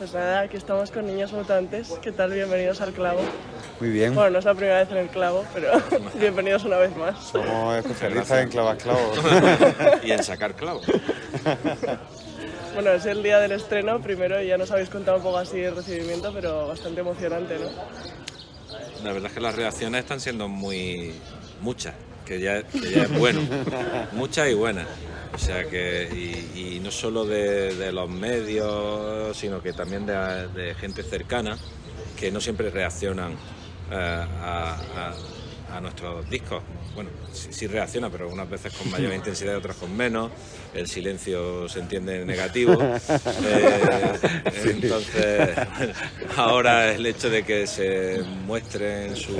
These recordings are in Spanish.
Pues nada, aquí estamos con niños mutantes. ¿Qué tal? Bienvenidos al clavo. Muy bien. Bueno, no es la primera vez en el clavo, pero bienvenidos una vez más. Somos especialistas en clavas clavos. y en sacar clavos. Bueno, es el día del estreno. Primero ya nos habéis contado un poco así el recibimiento, pero bastante emocionante, ¿no? La verdad es que las reacciones están siendo muy muchas, que ya, que ya es bueno. muchas y buenas. O sea que, y, y no solo de, de los medios, sino que también de, de gente cercana que no siempre reaccionan eh, a, a- a nuestros discos. Bueno, sí, sí reacciona, pero unas veces con mayor intensidad y otras con menos. El silencio se entiende negativo. Eh, Entonces, ahora el hecho de que se muestren su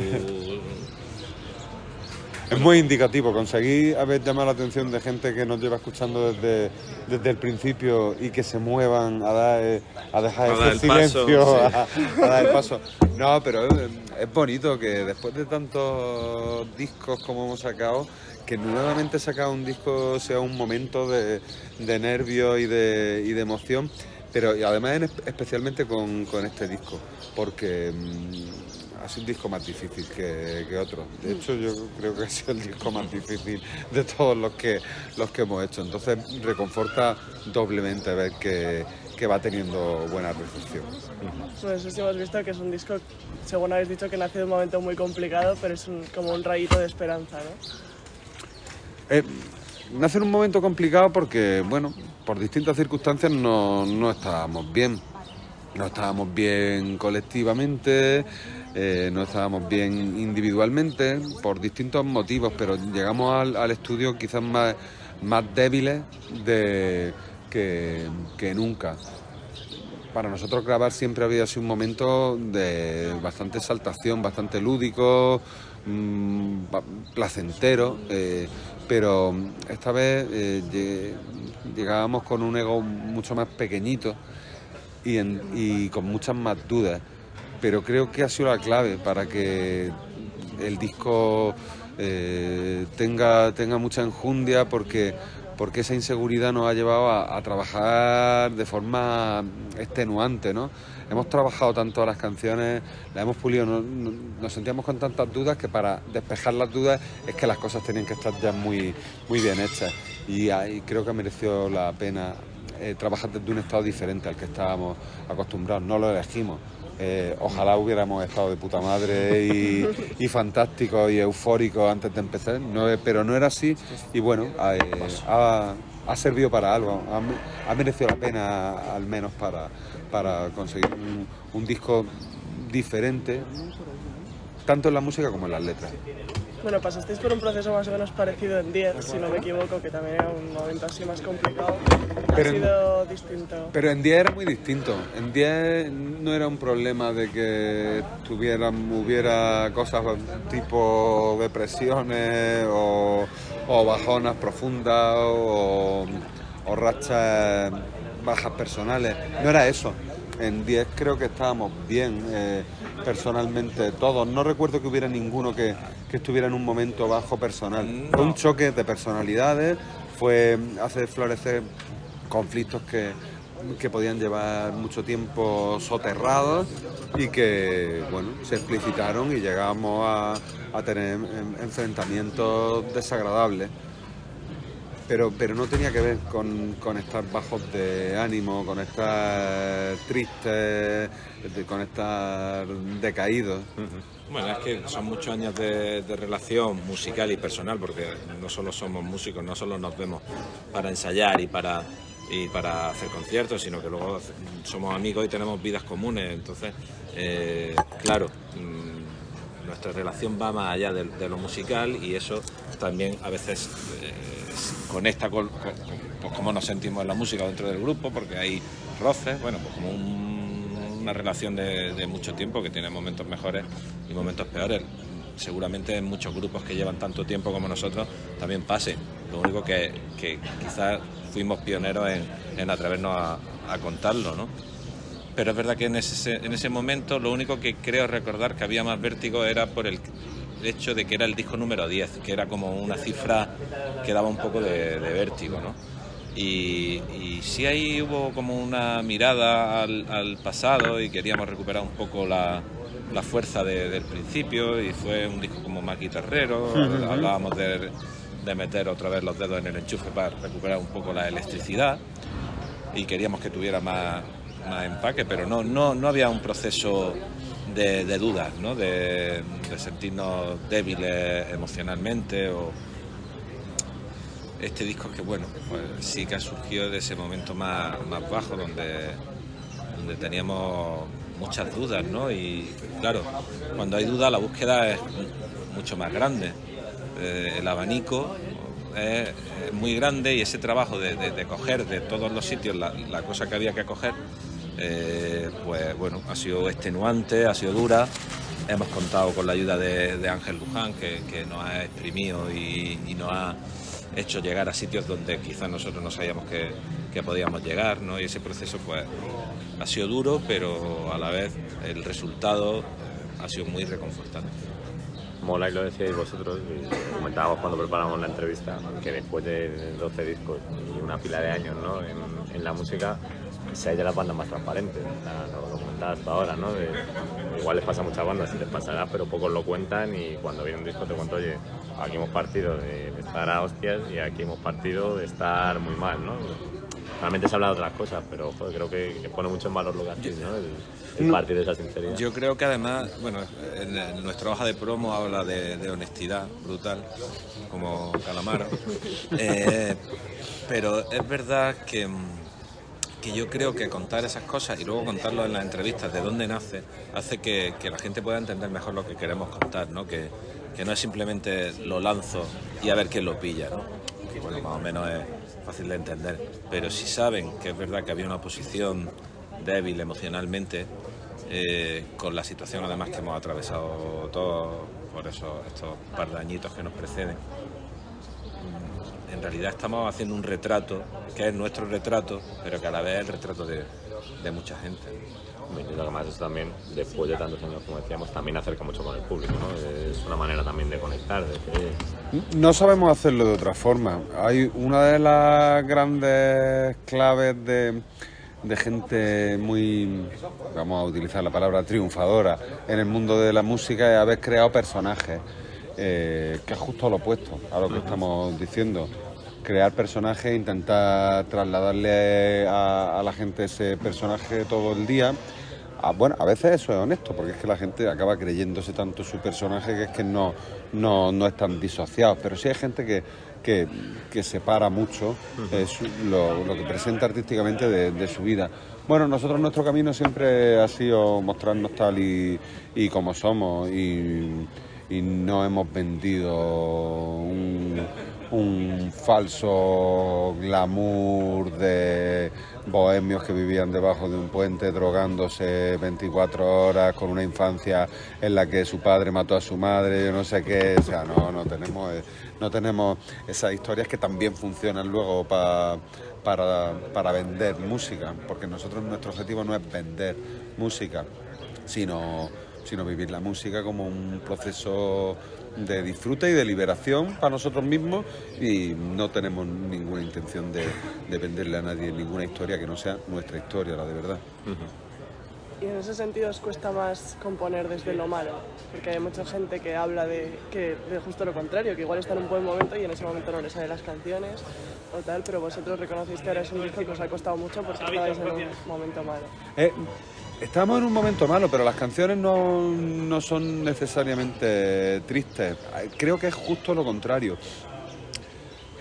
Es muy indicativo. Conseguir haber llamado la atención de gente que nos lleva escuchando desde, desde el principio y que se muevan a dar, eh, a dejar A ese paso, silencio, sí. a, a dar el paso. No, pero es, es bonito que después de tantos discos como hemos sacado, que nuevamente sacar un disco sea un momento de, de nervio y de, y de emoción. Pero y además en espe- especialmente con, con este disco, porque mm, ha sido un disco más difícil que, que otro. De hecho, yo creo que ha sido el disco más difícil de todos los que, los que hemos hecho. Entonces, reconforta doblemente ver que, que va teniendo buena recepción. Bueno, eso sí hemos visto que es un disco, según habéis dicho, que nace de un momento muy complicado, pero es un- como un rayito de esperanza, ¿no? Eh, nace en un momento complicado porque, bueno, por distintas circunstancias no, no estábamos bien. No estábamos bien colectivamente, eh, no estábamos bien individualmente, por distintos motivos, pero llegamos al, estudio quizás más, débiles de, que, nunca. Para nosotros grabar siempre había sido un momento de bastante exaltación, bastante lúdico, mm, placentero, eh, pero esta vez eh, lle- llegábamos con un ego mucho más pequeñito y con muchas más dudas. Pero creo que ha sido la clave para que el disco eh, tenga, tenga mucha enjundia porque, porque esa inseguridad nos ha llevado a, trabajar de forma extenuante, ¿no? Hemos trabajado tanto las canciones, las hemos pulido, no- no- nos sentíamos con tantas dudas que para despejar las dudas es que las cosas tenían que estar ya muy, muy bien hechas. Y ahí creo que mereció la pena eh, trabajar desde un estado diferente al que estábamos acostumbrados. No lo elegimos. Eh, ojalá hubiéramos estado de puta madre y, y fantásticos y eufóricos antes de empezar, pero no era así y bueno, ha, eh, servido para algo, ha, me- ha merecido la pena al menos para, para conseguir un disco diferente, tanto en la música como en las letras. Bueno, pasasteis por un proceso más o menos parecido en 10, si no me equivoco, que también era un momento así más complicado. Ha Pero en- sido distinto. Pero en 10 era muy distinto. En 10 no era un problema de que tuvieran, hubiera cosas tipo depresiones o, o bajonas profundas o, o rachas bajas personales. No era eso. En 10 creo que estábamos bien eh, personalmente todos. No recuerdo que hubiera ninguno que, que estuviera en un momento bajo personal. Fue un choque de personalidades, fue hacer florecer conflictos que, que podían llevar mucho tiempo soterrados y que bueno se explicitaron y llegamos a, a tener en- enfrentamientos desagradables. Pero, pero no tenía que ver con, con estar bajos de ánimo, con estar tristes, con estar decaídos. Bueno, es que son muchos años de, relación musical y personal, porque no solo somos músicos, no solo nos vemos para ensayar y para, y para hacer conciertos, sino que luego somos amigos y tenemos vidas comunes. Entonces, eh, claro, mm, nuestra relación va más allá de, de lo musical y eso también a veces eh, con, con- con, pues, cómo nos sentimos en la música dentro del grupo, porque hay roces, bueno, pues como un- una relación de, mucho tiempo que tiene momentos mejores y momentos peores. Seguramente en muchos grupos que llevan tanto tiempo como nosotros también pase. Lo único que, que quizás fuimos pioneros en, en atrevernos a, a contarlo, ¿no? pero es verdad que en ese, en ese momento lo único que creo recordar que había más vértigo era por el hecho de que era el disco número 10, que era como una cifra que daba un poco de, vértigo, ¿no? Y, y, sí ahí hubo como una mirada al, pasado y queríamos recuperar un poco la, fuerza del principio y fue un disco como más guitarrero, hablábamos de, de meter otra vez los dedos en el enchufe para recuperar un poco la electricidad y queríamos que tuviera más, más empaque, pero no, no, no había un proceso de, de dudas, ¿no? de, sentirnos débiles emocionalmente o este disco que bueno, pues sí que ha surgido de ese momento más, más bajo donde, donde teníamos muchas dudas, ¿no? Y claro, cuando hay dudas la búsqueda es mucho más grande. Eh, el abanico es, muy grande y ese trabajo de, de, coger de todos los sitios la, la cosa que había que coger eh, pues bueno, ha sido extenuante, ha sido dura. Hemos contado con la ayuda de, Ángel Luján, que, nos ha exprimido y, nos ha hecho llegar a sitios donde quizás nosotros no sabíamos que, podíamos llegar, ¿no? Y ese proceso pues ha sido duro, pero a la vez el resultado eh, ha sido muy reconfortante. Mola y lo decíais vosotros, y comentábamos cuando preparamos la entrevista, que después de 12 discos y una pila de años ¿no? en la música, se de las bandas más transparentes, lo, lo comentabas ahora, ¿no? igual les pasa a muchas bandas y les pasará, pero pocos lo cuentan y cuando viene un disco te cuento, oye, aquí hemos partido de, estar a hostias y aquí hemos partido de estar muy mal, ¿no? Realmente se habla de otras cosas, pero creo que, pone mucho en valor lo que has ¿no? El, partir de esa sinceridad. Yo creo que además, bueno, en, nuestra hoja de promo habla de, honestidad brutal, como Calamaro, eh, pero es verdad que mm, que yo creo que contar esas cosas y luego contarlo en las entrevistas de dónde nace, hace que, la gente pueda entender mejor lo que queremos contar, ¿no? Que, no es simplemente lo lanzo y a ver quién lo pilla, ¿no? que bueno, más o menos es fácil de entender, pero si saben que es verdad que había una posición débil emocionalmente, eh, con la situación además que hemos atravesado todos por eso, estos par de añitos que nos preceden, en realidad estamos haciendo un retrato, que es nuestro retrato, pero que a la vez es el retrato de, mucha gente. Y lo que más es también, después de tantos años, como decíamos, también acerca mucho con el público, ¿no? Es una manera también de conectar, No sabemos hacerlo de otra forma. Hay una de las grandes claves de, gente muy, vamos a utilizar la palabra triunfadora, en el mundo de la música es haber creado personajes. Eh, que es justo lo opuesto a lo que estamos diciendo crear personajes, intentar trasladarle a, la gente ese personaje todo el día. Ah, bueno, a veces eso es honesto, porque es que la gente acaba creyéndose tanto su personaje que es que no, no, no están disociados. Pero sí hay gente que, que, separa mucho eh, lo, que presenta artísticamente de, su vida. Bueno, nosotros nuestro camino siempre ha sido mostrarnos tal y, y como somos y, y no hemos vendido un falso glamour de bohemios que vivían debajo de un puente drogándose 24 horas con una infancia en la que su padre mató a su madre, yo no sé qué, o sea, no, no tenemos, eh, no tenemos esas historias que también funcionan luego para, para vender música, porque nosotros nuestro objetivo no es vender música, sino, sino vivir la música como un proceso de disfrute y de liberación para nosotros mismos y no tenemos ninguna intención de, venderle a nadie ninguna historia que no sea nuestra historia, la de verdad. Y en ese sentido os cuesta más componer desde lo malo, porque hay mucha gente que habla de, que, de justo lo contrario, que igual está en un buen momento y en ese momento no le salen las canciones o tal, pero vosotros reconocéis que ahora es un disco que os ha costado mucho porque estabais en un momento malo. Eh, Estamos en un momento malo, pero las canciones no, son necesariamente tristes. Creo que es justo lo contrario.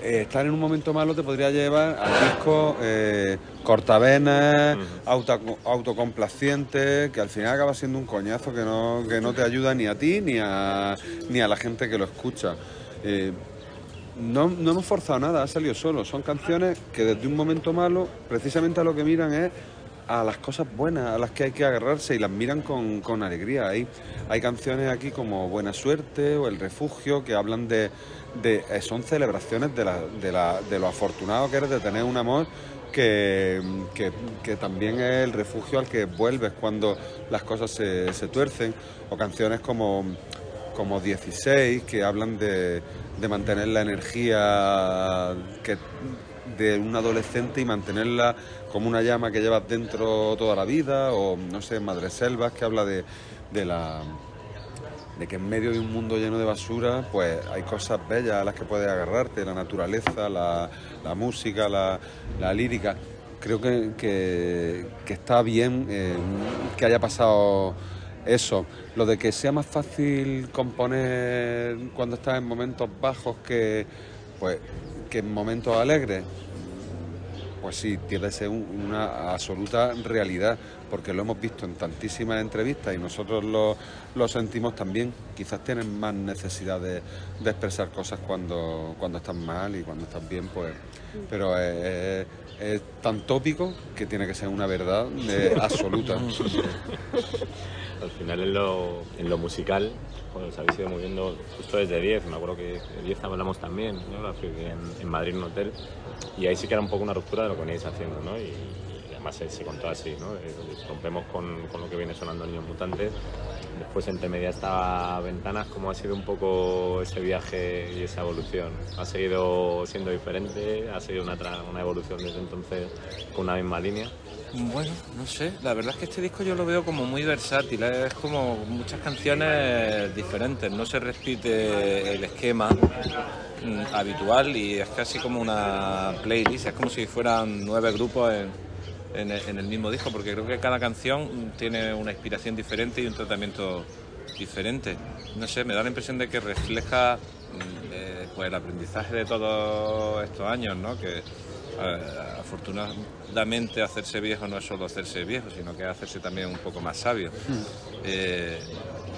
Eh, estar en un momento malo te podría llevar al disco eh, cortavenas, autocomplaciente, que al final acaba siendo un coñazo que no, que no te ayuda ni a ti ni a, ni a la gente que lo escucha. Eh, no, no hemos forzado nada, ha salido solo. Son canciones que desde un momento malo, precisamente a lo que miran es a las cosas buenas, a las que hay que agarrarse y las miran con, alegría. Hay, hay canciones aquí como Buena Suerte o El Refugio que hablan de, de eh, son celebraciones de, la, de, la, de lo afortunado que eres de tener un amor que, que- que también es el refugio al que vuelves cuando las cosas se, se tuercen, o canciones como, como 16, que hablan de, de mantener la energía de un adolescente y mantenerla como una llama que llevas dentro toda la vida, o no sé, Madre Selvas, que habla de, de la de que en medio de un mundo lleno de basura, pues hay cosas bellas a las que puedes agarrarte, la naturaleza, la, la música, la, la lírica. Creo que, que- está bien eh, que haya pasado eso. Lo de que sea más fácil componer cuando estás en momentos bajos que, pues, que en momentos alegres, pues sí, tiene que ser un- una absoluta realidad, porque lo hemos visto en tantísimas entrevistas y nosotros lo, lo sentimos también. Quizás tienen más necesidad de, de expresar cosas cuando, cuando estás mal y cuando estás bien, pues. Pero es, es- es tan tópico que tiene que ser una verdad eh, absoluta. Al final en lo, en lo musical, bueno, os habéis ido moviendo justo desde 10, me acuerdo que de 10 hablamos también, ¿no? En, Madrid en un hotel, y ahí sí que era un poco una ruptura de lo que veníais haciendo, ¿no? Y además se, se contó así, ¿no? Eh, rompemos con, con lo que viene sonando Niños Mutantes, después entre media estaba Ventanas, ¿cómo ha sido un poco ese viaje y esa evolución? ¿Ha seguido siendo diferente? ¿Ha seguido una, una evolución desde entonces con una misma línea? Bueno, no sé, la verdad es que este disco yo lo veo como muy versátil, ¿eh? es como muchas canciones diferentes, no se repite el esquema mm, habitual y es casi como una playlist, es como si fueran nueve grupos en, en el, mismo disco, porque creo que cada canción mm, tiene una inspiración diferente y un tratamiento diferente. No sé, me da la impresión de que refleja mm, eh, pues el aprendizaje de todos estos años, ¿no? Que eh, afortunadamente hacerse viejo no es solo hacerse viejo, sino que es hacerse también un poco más sabio. Eh,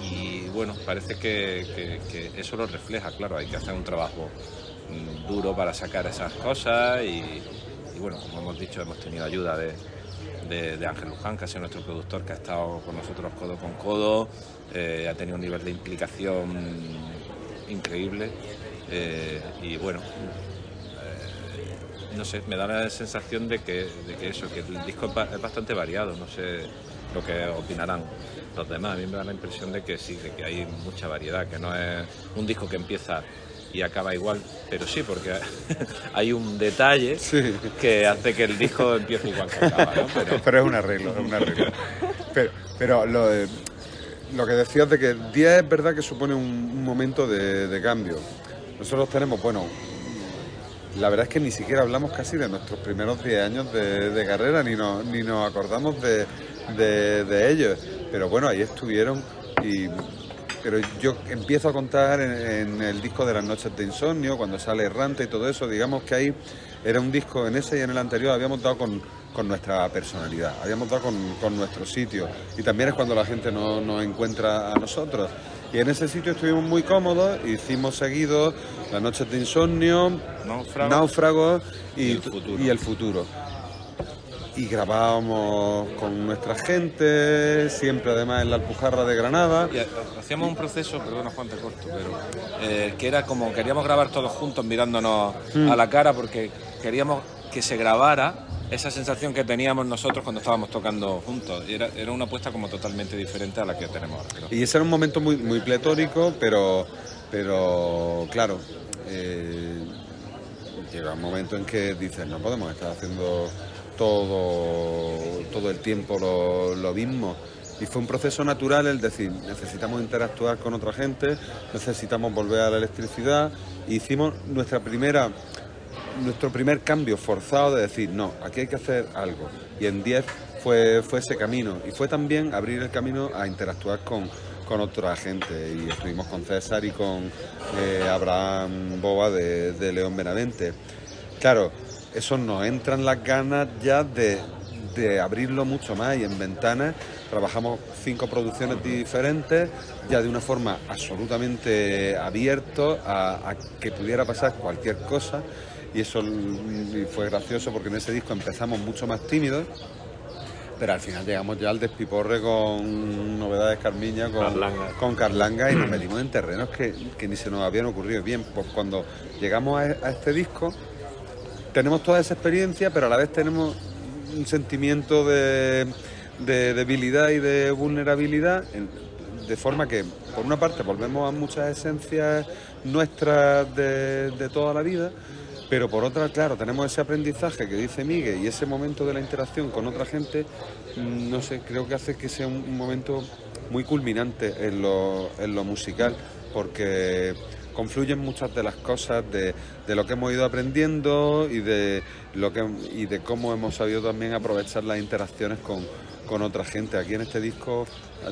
y bueno, parece que, que- que eso lo refleja, claro, hay que hacer un trabajo mm, duro para sacar esas cosas y, y bueno, como hemos dicho, hemos tenido ayuda de, de, Ángel Luján, que ha sido nuestro productor, que ha estado con nosotros codo con codo, eh, ha tenido un nivel de implicación increíble eh, y bueno, eh, no sé, me da la sensación de que, de que eso, que el disco es bastante variado, no sé lo que opinarán los demás, a mí me da la impresión de que sí, de que hay mucha variedad, que no es un disco que empieza y acaba igual, pero sí, porque hay un detalle Sí. que hace que el disco empiece igual que acaba, ¿no? Pero, Pero es un arreglo, es un arreglo. Pero, pero lo, de- lo que decías de que 10 es verdad que supone un, un momento de, de cambio. Nosotros tenemos, bueno, la verdad es que ni siquiera hablamos casi de nuestros primeros 10 años de, de carrera, ni nos, ni nos acordamos de, de- de ellos. Pero bueno, ahí estuvieron y... Pero yo empiezo a contar en, en el disco de las noches de insomnio, cuando sale Errante y todo eso, digamos que ahí era un disco, en ese y en el anterior habíamos dado con, con nuestra personalidad, habíamos dado con, con nuestro sitio. Y también es cuando la gente no- nos encuentra a nosotros. Y en ese sitio estuvimos muy cómodos, hicimos seguidos las noches de insomnio, Náufrago. náufragos y, Y el futuro. y el futuro. Y grabábamos con nuestra gente, siempre además en la Alpujarra de Granada. Y ha- hacíamos un proceso, perdona Juan, te corto, pero eh, que era como queríamos grabar todos juntos mirándonos a la cara porque queríamos que se grabara esa sensación que teníamos nosotros cuando estábamos tocando juntos. Y era, era una apuesta como totalmente diferente a la que tenemos ahora. creo. Y ese era un momento muy, muy pletórico, pero, pero claro, eh, llega un momento en que dices, no podemos estar haciendo todo, todo el tiempo lo, lo mismo. Y fue un proceso natural el decir, necesitamos interactuar con otra gente, necesitamos volver a la electricidad. E hicimos nuestra primera, nuestro primer cambio forzado de decir, no, aquí hay que hacer algo. Y en 10 fue, fue ese camino. Y fue también abrir el camino a interactuar con, con otra gente. Y estuvimos con César y con eh, Abraham Boba de, León Benavente. Claro, eso nos entran las ganas ya de, de abrirlo mucho más y en ventanas trabajamos cinco producciones diferentes ya de una forma absolutamente abierto a, que pudiera pasar cualquier cosa y eso fue gracioso porque en ese disco empezamos mucho más tímidos pero al final llegamos ya al despiporre con novedades Carmiña, con Carlanga. con Carlanga y nos metimos en terrenos que, que ni se nos habían ocurrido bien. Pues cuando llegamos a, a este disco, tenemos toda esa experiencia, pero a la vez tenemos un sentimiento de, de debilidad y de vulnerabilidad, de forma que, por una parte, volvemos a muchas esencias nuestras de, de toda la vida, pero por otra, claro, tenemos ese aprendizaje que dice Miguel y ese momento de la interacción con otra gente, mm, no sé, creo que hace que sea un, momento muy culminante en lo, en lo musical, porque confluyen muchas de las cosas de, de lo que hemos ido aprendiendo y de lo que y de cómo hemos sabido también aprovechar las interacciones con, con otra gente. Aquí en este disco,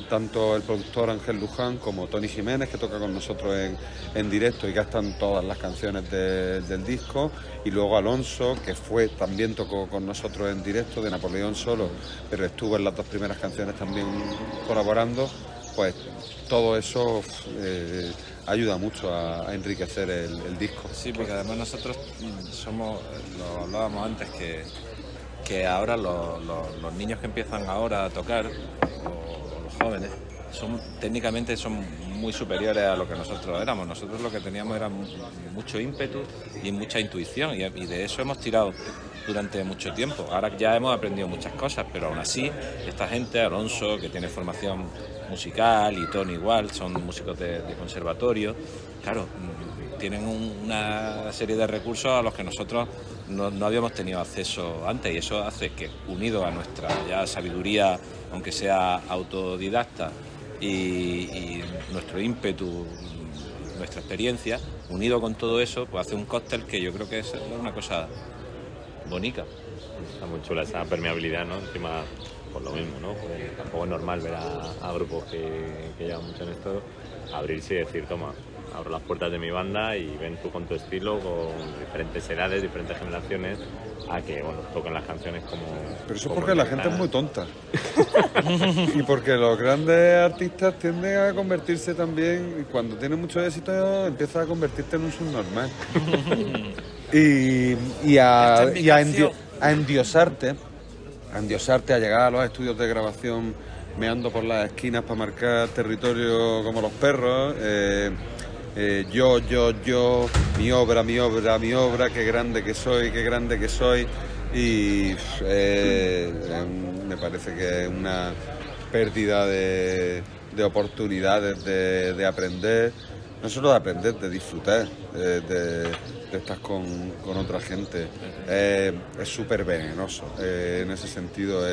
tanto el productor Ángel Luján como Tony Jiménez, que toca con nosotros en, en directo y están todas las canciones de- del disco, y luego Alonso, que fue también tocó con nosotros en directo de Napoleón solo, pero estuvo en las dos primeras canciones también colaborando, pues todo eso eh, ayuda mucho a, enriquecer el, disco. Sí, porque además nosotros mm, somos, lo hablábamos antes, que, que ahora los, los- niños que empiezan ahora a tocar, jóvenes, son técnicamente son muy superiores a lo que nosotros éramos. Nosotros lo que teníamos era mu- mucho ímpetu y mucha intuición, y, de eso hemos tirado durante mucho tiempo. Ahora ya hemos aprendido muchas cosas, pero aún así, esta gente, Alonso, que tiene formación musical, y Tony igual, son músicos de, conservatorio, claro, mm, tienen un- una serie de recursos a los que nosotros no, no habíamos tenido acceso antes y eso hace que unido a nuestra ya sabiduría, aunque sea autodidacta, y, nuestro ímpetu, nuestra experiencia, unido con todo eso, pues hace un cóctel que yo creo que es una cosa bonita. Está muy chula esa permeabilidad, ¿no? Encima, por lo mismo, ¿no? Pues tampoco es normal ver a, a grupos que, que llevan mucho en esto abrirse y decir, toma, abro las puertas de mi banda y ven tú con tu estilo, con diferentes edades, diferentes generaciones, a que, bueno, toquen las canciones como... Pero eso es como porque la gente es muy tonta. y porque los grandes artistas tienden a convertirse también, y cuando tienen mucho éxito, empiezas a convertirte en un subnormal. y, y a, Esta es mi y a canción. endio- a endiosarte, a endiosarte, a llegar a los estudios de grabación meando por las esquinas para marcar territorio como los perros. eh, eh, yo, yo, yo, mi obra, mi obra, mi obra, qué grande que soy, qué grande que soy. Y eh, em, me parece que es una pérdida de, de oportunidades de, de aprender, no solo de aprender, de disfrutar, de, de- estar con, otra gente. Eh, es súper venenoso. eh, en ese sentido,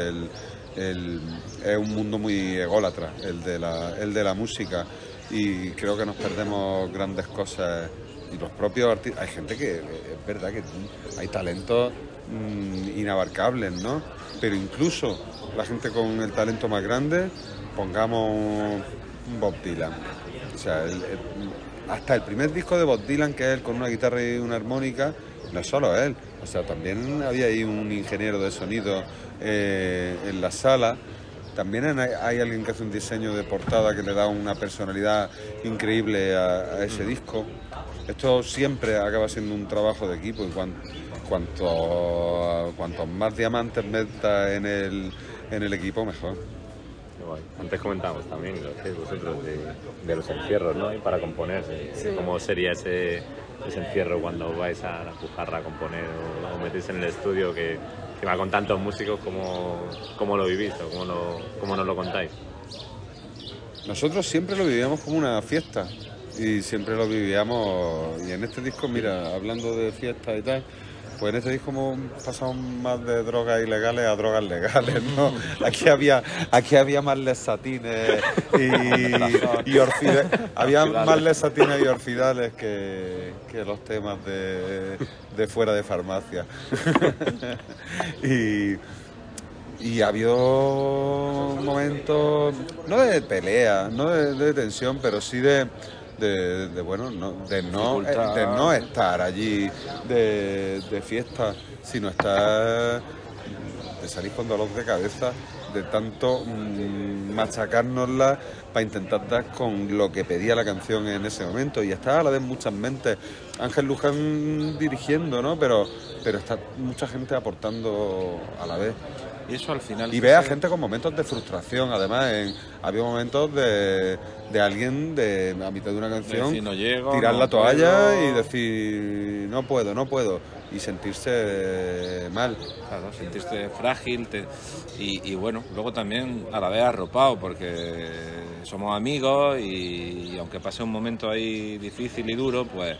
es un mundo muy ególatra, el de la música. Y creo que nos perdemos grandes cosas. Y los propios artistas, hay gente que, es verdad que hay talentos mm, inabarcables, ¿no? Pero incluso la gente con el talento más grande, pongamos un Bob Dylan. O sea, el- hasta el primer disco de Bob Dylan, que es él con una guitarra y una armónica, no es solo él. O sea, también había ahí un ingeniero de sonido eh, en la sala. También hay, alguien que hace un diseño de portada que le da una personalidad increíble a, a ese disco. Esto siempre acaba siendo un trabajo de equipo y cuan- cuanto, cuantos más diamantes metas en el, en el equipo, mejor. Antes comentábamos también, lo que vosotros, de, de los encierros, ¿no? Y para componer, de Sí. ¿cómo sería ese, ese encierro cuando vais a la pujarra a componer o, o metéis en el estudio que, que va con tantos músicos, ¿cómo, cómo lo vivís o lo, cómo nos lo contáis? Nosotros siempre lo vivíamos como una fiesta y siempre lo vivíamos. Y en este disco, mira, hablando de fiestas y tal, pues en este disco hemos pasado más de drogas ilegales a drogas legales, ¿no? Aquí había, aquí había más lesatines y, y orfide- había más lesatines y orfidales que, que los temas de, de fuera de farmacia. y, y ha habido momentos, no de pelea, no de, de tensión, pero sí de, de, de, bueno, no, de, no, Dificultad. de no estar allí de, de fiesta, sino estar, de salir con dolor de cabeza, de tanto mm, machacárnosla para intentar dar con lo que pedía la canción en ese momento. Y está a la vez muchas mentes. Ángel Luján dirigiendo, ¿no? Pero, pero está mucha gente aportando a la vez. Y eso al final... Y ve a gente con momentos de frustración, además, en, había momentos de, de alguien de, a mitad de una canción decir, "No llego, tirar no la toalla puedo". y decir no puedo, no puedo. y sentirse mal. Claro, sentirse frágil te- y, y bueno, luego también a la vez arropado porque somos amigos y, aunque pase un momento ahí difícil y duro, pues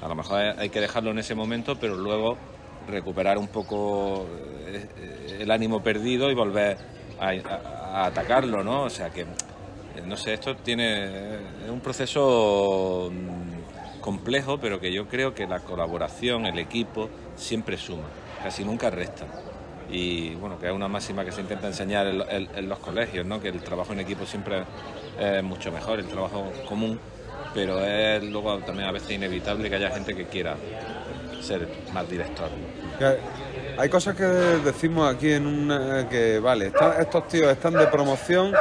a lo mejor hay que dejarlo en ese momento, pero luego recuperar un poco eh, el ánimo perdido y volver a, atacarlo, ¿no? O sea que, eh, no sé, esto tiene es un proceso mm, complejo, pero que yo creo que la colaboración, el equipo, siempre suma, casi nunca resta. Y bueno, que es una máxima que se intenta enseñar en- en los colegios, ¿no? que el trabajo en equipo siempre es mucho mejor, el trabajo común, pero es luego también a veces inevitable que haya gente que quiera ser más director. Hay cosas que decimos aquí en una que, vale, estos tíos están de promoción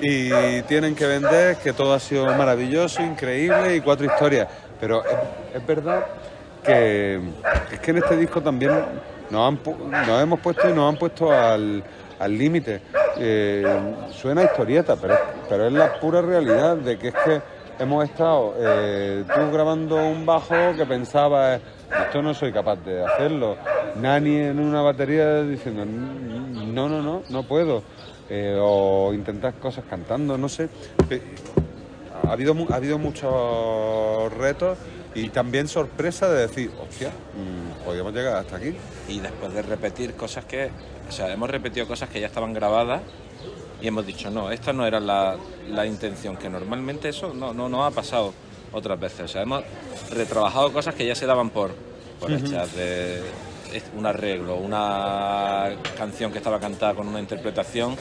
y tienen que vender que todo ha sido maravilloso, increíble y cuatro historias. Pero es, verdad que es que en este disco también nos, han, nos hemos puesto y nos han puesto al al límite. Eh, suena historieta, pero pero es la pura realidad de que es que hemos estado eh, tú grabando un bajo que pensabas, esto no soy capaz de hacerlo. Nani en una batería diciendo, no, no, no, no puedo. Eh, o intentar cosas cantando, no sé. Pe- ha habido, ha habido muchos retos y también sorpresa de decir, hostia, mm, podríamos llegar hasta aquí. y después de repetir cosas que, o sea, hemos repetido cosas que ya estaban grabadas y hemos dicho, no, esta no era la, la intención, que normalmente eso no, no, no ha pasado otras veces. O sea, hemos retrabajado cosas que ya se daban por, por hechas, de un arreglo, una canción que estaba cantada con una interpretación,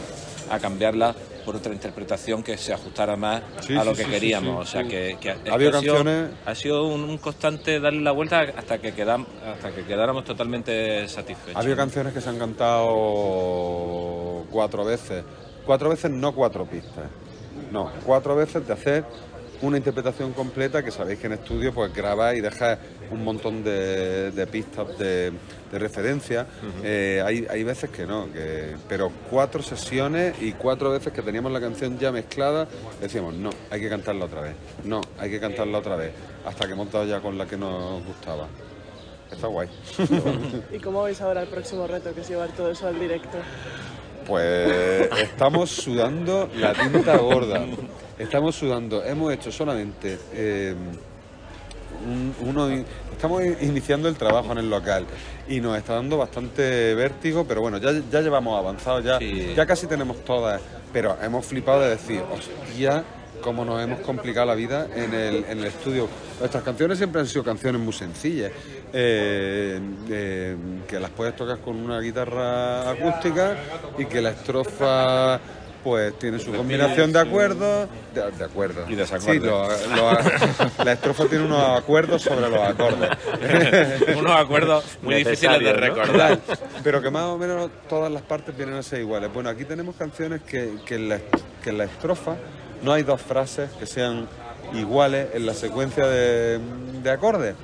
a cambiarla por otra interpretación que se ajustara más Sí, a lo sí, que queríamos. sí, o sea, que, Ha que sido- canciones- ha sido un, un constante darle la vuelta hasta que quedam, hasta que quedáramos totalmente satisfechos. Ha habido canciones que se han cantado cuatro veces. Cuatro veces, no cuatro pistas. No, cuatro veces de hacer una interpretación completa que sabéis que en estudio pues grabáis y dejáis un montón de, de pistas de, de referencia. Eh, hay, hay veces que no, que, pero cuatro sesiones y cuatro veces que teníamos la canción ya mezclada, decíamos, no, hay que cantarla otra vez, no, hay que cantarla otra vez, hasta que hemos dado ya con la que nos gustaba. Está guay. ¿Y cómo veis ahora el próximo reto, que es llevar todo eso al directo? Pues estamos sudando la tinta gorda. Estamos sudando. Hemos hecho solamente eh, un- uno, estamos iniciando el trabajo en el local y nos está dando bastante vértigo, pero bueno, ya, ya llevamos avanzado, ya, Sí. ya casi tenemos todas, pero hemos flipado de decir, hostia, cómo nos hemos complicado la vida en el, en el estudio. Nuestras canciones siempre han sido canciones muy sencillas, eh, eh, que las puedes tocar con una guitarra acústica y que la estrofa pues tiene su combinación de acuerdos, de, de acuerdos. Y desacuerdos. Sí, lo- lo- la estrofa tiene unos acuerdos sobre los acordes. Unos acuerdos muy difíciles de recordar. Pero que más o menos todas las partes vienen a ser iguales. Bueno, aquí tenemos canciones que, que, en, la, que en la estrofa no hay dos frases que sean iguales en la secuencia de, de acordes.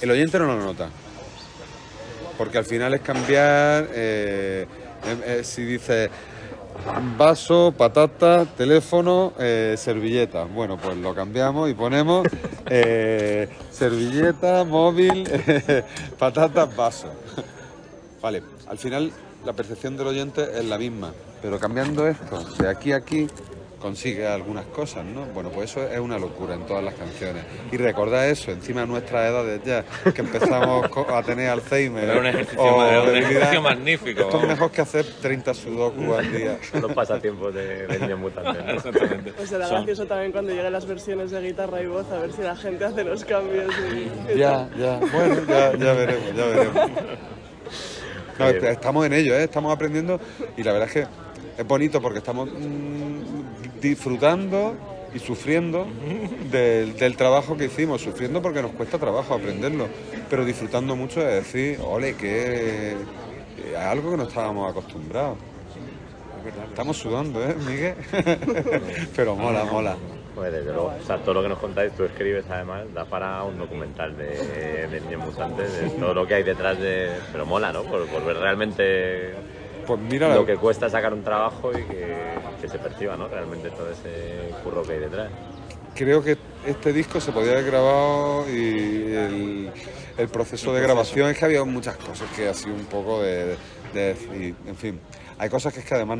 El oyente no lo nota. Porque al final es cambiar, eh, em- eh, si dice vaso, patata, teléfono, eh, servilleta. Bueno, pues lo cambiamos y ponemos servilleta, móvil, patatas, vaso. Vale, al final la percepción del oyente es la misma, pero cambiando esto de aquí a aquí consigue algunas cosas, ¿no? Bueno, pues eso es una locura en todas las canciones. Y recordad eso, encima de nuestras edades ya, que empezamos a tener Alzheimer. Era un ejercicio, o era un debilidad. ejercicio magnífico. Esto es mejor que hacer 30 sudoku al día. Los pasatiempos de, de niños mutantes. ¿no? Exactamente. Pues será Son- gracioso también cuando lleguen las versiones de guitarra y voz, a ver si la gente hace los cambios. Y, Ya, ya, bueno, ya, ya veremos, ya veremos. No, est- estamos en ello, ¿eh? estamos aprendiendo y la verdad es que es bonito porque estamos mm, disfrutando y sufriendo del, del trabajo que hicimos, sufriendo porque nos cuesta trabajo aprenderlo, pero disfrutando mucho de decir, ole, que es algo que no estábamos acostumbrados. Estamos sudando, ¿eh, Miguel? pero mola, mola. Pues desde luego, o sea, todo lo que nos contáis, tú escribes además, da para un documental de, de niños mutantes, de todo lo que hay detrás de... Pero mola, ¿no? Por, por ver realmente Pues mira, la- lo que cuesta sacar un trabajo y que, que se perciba, ¿no? Realmente todo ese curro que hay detrás. creo que este disco se podía haber grabado y el, el proceso de grabación es que había muchas cosas que ha sido un poco de, de en fin, hay cosas que es que además,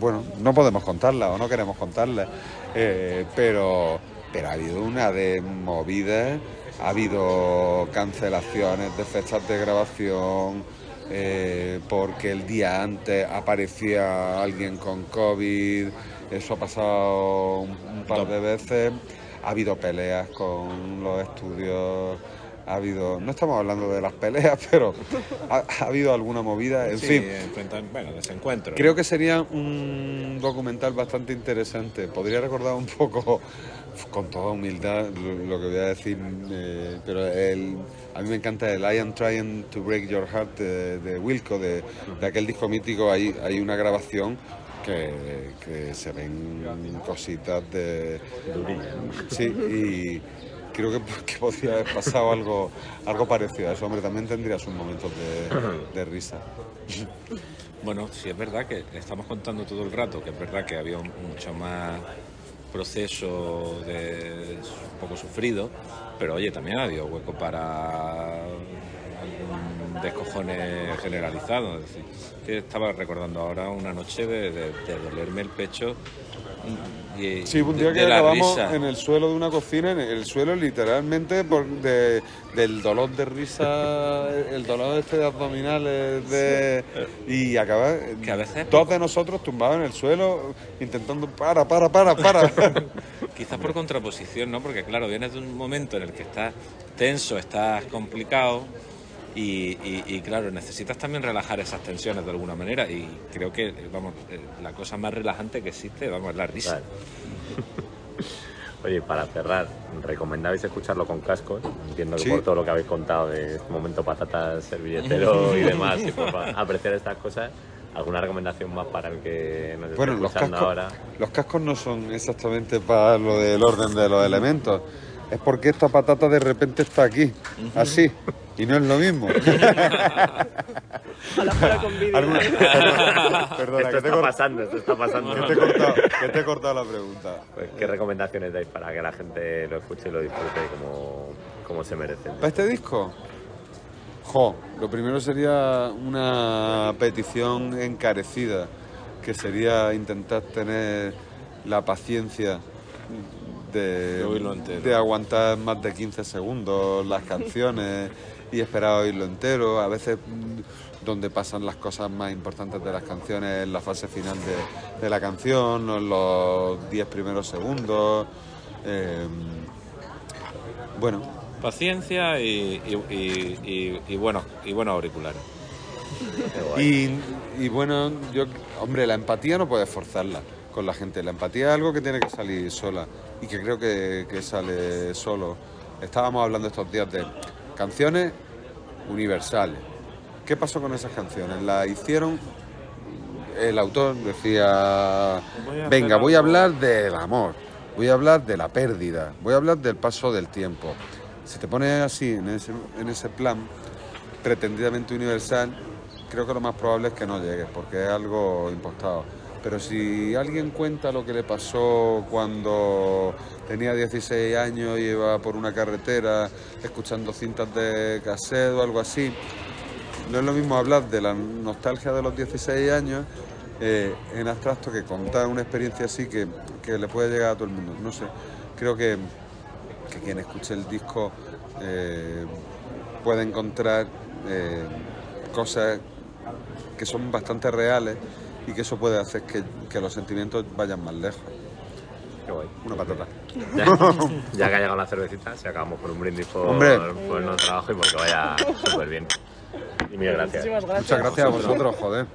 bueno, no podemos contarlas o no queremos contarlas, eh, pero, pero ha habido una de movidas, ha habido cancelaciones de fechas de grabación, eh, porque el día antes aparecía alguien con COVID, eso ha pasado un, un par de veces, ha habido peleas con los estudios, ha habido, no estamos hablando de las peleas, pero ha, ha habido alguna movida, en Sí, fin. bueno, desencuentro. Creo que sería un documental bastante interesante. Podría recordar un poco, con toda humildad, lo, que voy a decir, eh, pero el, a mí me encanta el I Am Trying to Break Your Heart de, de Wilco, de, de aquel disco mítico. Hay, hay una grabación que, que se ven cositas de... Sí, y creo que, que podría haber pasado algo, algo parecido a eso. Hombre, también tendría sus momentos de, risa. Bueno, sí es verdad que estamos contando todo el rato, que es verdad que había mucho más proceso de un poco sufrido, pero oye, también ha habido hueco para algún descojone generalizado. Es decir, que estaba recordando ahora una noche de, de- de dolerme el pecho y Sí, un día de- que risa. en el suelo de una cocina, en el suelo literalmente por de- del dolor de risa, el dolor este de abdominales de, y acaba Que a veces- dos de nosotros tumbados en el suelo intentando para, para, para, para. Quizás por contraposición, ¿no? Porque claro, vienes de un momento en el que estás tenso, estás complicado y, y- y, claro, necesitas también relajar esas tensiones de alguna manera y creo que, vamos, eh, la cosa más relajante que existe, vamos, es la risa. Vale. Oye, para cerrar, ¿recomendabais escucharlo con cascos? Entiendo que Sí. por todo lo que habéis contado de este momento patatas, servilletero y demás, y por apreciar estas cosas, ¿alguna recomendación más para el que nos esté Bueno, los escuchando cascos, ahora? los cascos no son exactamente para lo del orden de los elementos. Es porque esta patata de repente está aquí, así, y no es lo mismo. A la fuera con vídeo. Perdona, esto que está pasando, esto está pasando. que te he cortado, que te he cortado la pregunta. Pues, ¿Qué recomendaciones dais para que la gente lo escuche y lo disfrute como, como se merece? ¿Para este disco? Jo, lo primero sería una petición encarecida, que sería intentar tener la paciencia de, aguantar más de 15 segundos las canciones y esperar a oírlo entero. A veces mm, donde pasan las cosas más importantes de las canciones en la fase final de, de la canción, o en los 10 primeros segundos. Eh, bueno, Paciencia y, y, y, y- buenos, y buenos auriculares. Y, y bueno, yo, hombre, la empatía no puedes forzarla con la gente. La empatía es algo que tiene que salir sola y que creo que, que sale solo. Estábamos hablando estos días de canciones universales. ¿Qué pasó con esas canciones? Las hicieron, el autor decía, venga, voy a algo". hablar del amor, voy a hablar de la pérdida, voy a hablar del paso del tiempo. Si te pones así, en ese, en ese plan, pretendidamente universal, creo que lo más probable es que no llegues, porque es algo impostado. Pero si alguien cuenta lo que le pasó cuando tenía 16 años y iba por una carretera escuchando cintas de cassette o algo así, no es lo mismo hablar de la nostalgia de los 16 años eh, en abstracto que contar una experiencia así que, que le puede llegar a todo el mundo. No sé, creo que, que quien escuche el disco eh, puede encontrar eh, cosas que son bastante reales y que eso puede hacer que, que los sentimientos vayan más lejos. Qué guay. Una patata. Ya, ya que ha llegado la cervecita, si acabamos con un brindis por, Hombre. por nuevo trabajo y porque vaya súper bien. Y mil gracias. Muchas gracias a vosotros, joder.